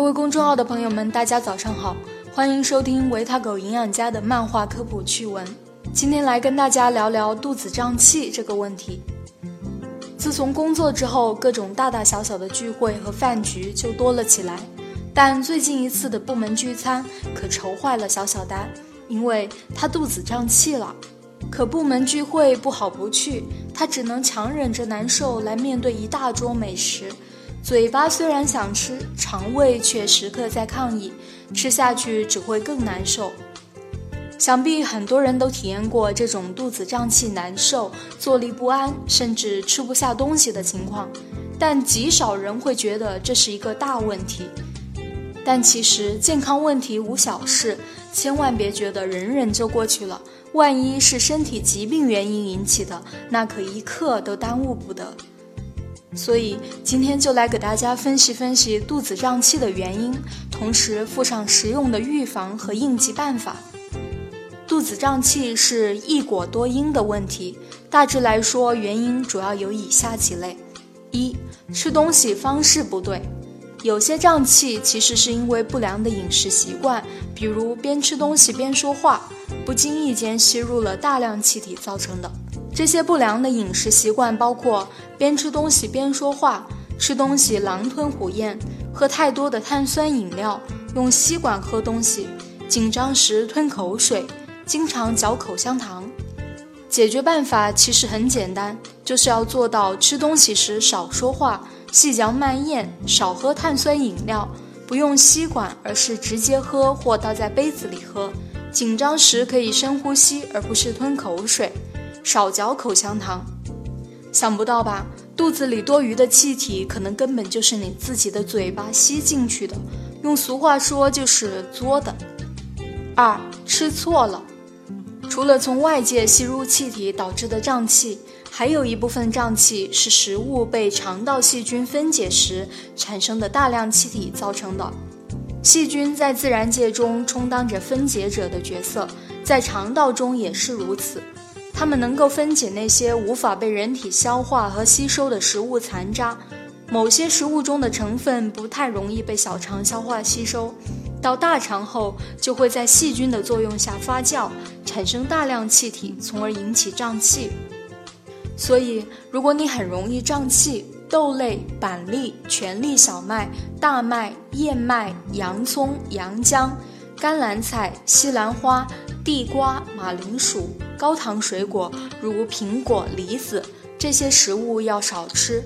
各位公众号的朋友们，大家早上好，欢迎收听维他狗营养家的漫画科普趣闻。今天来跟大家聊聊肚子胀气这个问题。自从工作之后，各种大大小小的聚会和饭局就多了起来。但最近一次的部门聚餐可愁坏了小小丹，因为他肚子胀气了。可部门聚会不好不去，他只能强忍着难受来面对一大桌美食。嘴巴虽然想吃，肠胃却时刻在抗议，吃下去只会更难受。想必很多人都体验过这种肚子胀气、难受、坐立不安，甚至吃不下东西的情况，但极少人会觉得这是一个大问题。但其实健康问题无小事，千万别觉得忍忍就过去了。万一是身体疾病原因引起的，那可一刻都耽误不得。所以今天就来给大家分析分析肚子胀气的原因，同时附上实用的预防和应急办法。肚子胀气是一果多因的问题，大致来说，原因主要有以下几类：一、吃东西方式不对。有些胀气其实是因为不良的饮食习惯，比如边吃东西边说话，不经意间吸入了大量气体造成的。这些不良的饮食习惯包括边吃东西边说话、吃东西狼吞虎咽、喝太多的碳酸饮料、用吸管喝东西、紧张时吞口水、经常嚼口香糖。解决办法其实很简单，就是要做到吃东西时少说话。细嚼慢咽，少喝碳酸饮料，不用吸管，而是直接喝或倒在杯子里喝。紧张时可以深呼吸，而不是吞口水。少嚼口香糖。想不到吧？肚子里多余的气体，可能根本就是你自己的嘴巴吸进去的。用俗话说，就是作的。二，吃错了。除了从外界吸入气体导致的胀气。还有一部分胀气是食物被肠道细菌分解时产生的大量气体造成的。细菌在自然界中充当着分解者的角色，在肠道中也是如此。它们能够分解那些无法被人体消化和吸收的食物残渣。某些食物中的成分不太容易被小肠消化吸收，到大肠后就会在细菌的作用下发酵，产生大量气体，从而引起胀气。所以，如果你很容易胀气，豆类、板栗、全粒小麦、大麦、燕麦、洋葱、洋姜、甘蓝菜、西兰花、地瓜、马铃薯、高糖水果如苹果、梨子这些食物要少吃。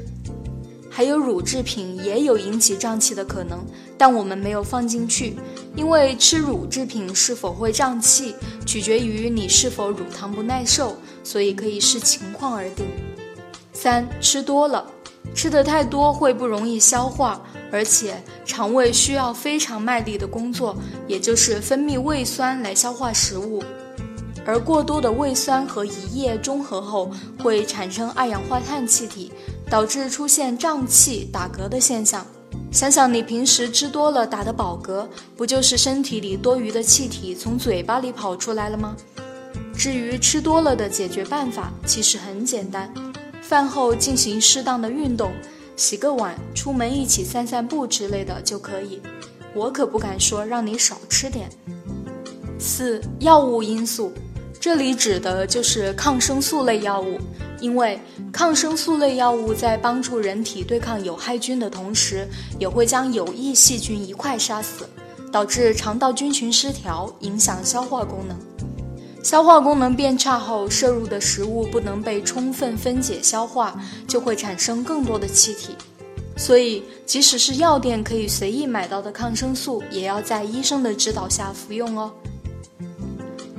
还有乳制品也有引起胀气的可能，但我们没有放进去，因为吃乳制品是否会胀气，取决于你是否乳糖不耐受。所以可以视情况而定。三吃多了，吃的太多会不容易消化，而且肠胃需要非常卖力的工作，也就是分泌胃酸来消化食物。而过多的胃酸和胰液中和后，会产生二氧化碳气体，导致出现胀气、打嗝的现象。想想你平时吃多了打的饱嗝，不就是身体里多余的气体从嘴巴里跑出来了吗？至于吃多了的解决办法，其实很简单，饭后进行适当的运动，洗个碗，出门一起散散步之类的就可以。我可不敢说让你少吃点。四、药物因素，这里指的就是抗生素类药物，因为抗生素类药物在帮助人体对抗有害菌的同时，也会将有益细菌一块杀死，导致肠道菌群失调，影响消化功能。消化功能变差后，摄入的食物不能被充分分解消化，就会产生更多的气体。所以，即使是药店可以随意买到的抗生素，也要在医生的指导下服用哦。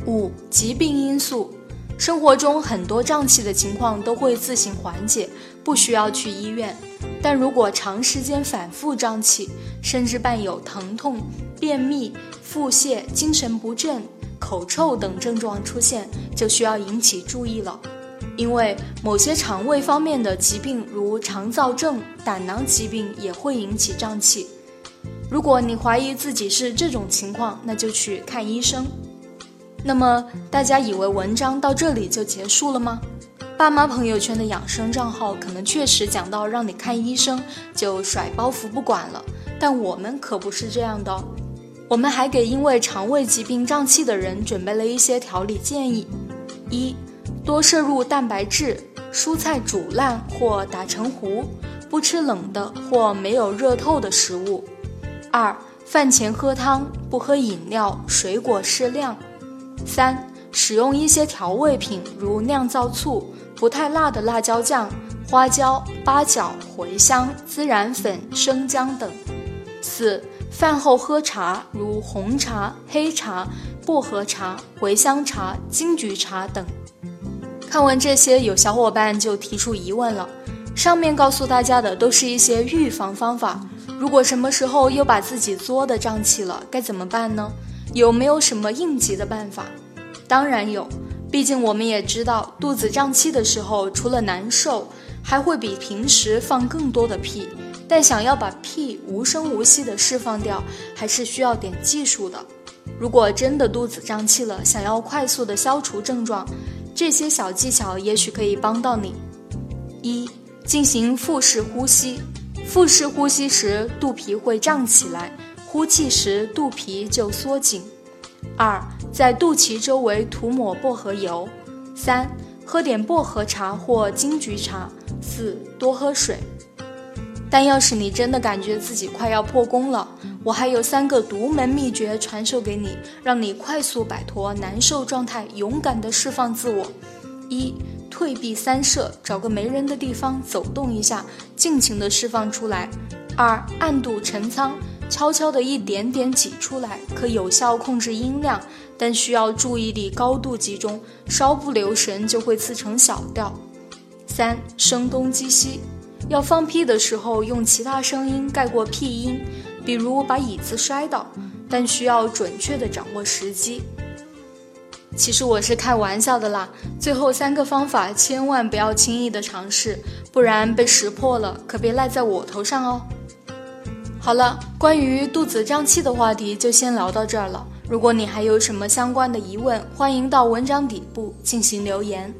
五、疾病因素，生活中很多胀气的情况都会自行缓解，不需要去医院。但如果长时间反复胀气，甚至伴有疼痛、便秘、腹泻、精神不振。口臭等症状出现，就需要引起注意了，因为某些肠胃方面的疾病，如肠燥症、胆囊疾病也会引起胀气。如果你怀疑自己是这种情况，那就去看医生。那么大家以为文章到这里就结束了吗？爸妈朋友圈的养生账号可能确实讲到让你看医生就甩包袱不管了，但我们可不是这样的。我们还给因为肠胃疾病胀气的人准备了一些调理建议：一、多摄入蛋白质，蔬菜煮烂或打成糊，不吃冷的或没有热透的食物；二、饭前喝汤，不喝饮料，水果适量；三、使用一些调味品，如酿造醋、不太辣的辣椒酱、花椒、八角、茴香、孜然粉、生姜等；四。饭后喝茶，如红茶、黑茶、薄荷茶、茴香茶、金桔茶等。看完这些，有小伙伴就提出疑问了：上面告诉大家的都是一些预防方法，如果什么时候又把自己作的胀气了，该怎么办呢？有没有什么应急的办法？当然有，毕竟我们也知道，肚子胀气的时候，除了难受，还会比平时放更多的屁。但想要把屁无声无息地释放掉，还是需要点技术的。如果真的肚子胀气了，想要快速地消除症状，这些小技巧也许可以帮到你。一、进行腹式呼吸。腹式呼吸时，肚皮会胀起来，呼气时肚皮就缩紧。二、在肚脐周围涂抹薄荷油。三、喝点薄荷茶或金桔茶。四、多喝水。但要是你真的感觉自己快要破功了，我还有三个独门秘诀传授给你，让你快速摆脱难受状态，勇敢地释放自我。一、退避三舍，找个没人的地方走动一下，尽情地释放出来。二、暗度陈仓，悄悄地一点点挤出来，可有效控制音量，但需要注意力高度集中，稍不留神就会自成小调。三、声东击西。要放屁的时候，用其他声音盖过屁音，比如把椅子摔倒，但需要准确地掌握时机。其实我是开玩笑的啦，最后三个方法千万不要轻易的尝试，不然被识破了，可别赖在我头上哦。好了，关于肚子胀气的话题就先聊到这儿了。如果你还有什么相关的疑问，欢迎到文章底部进行留言。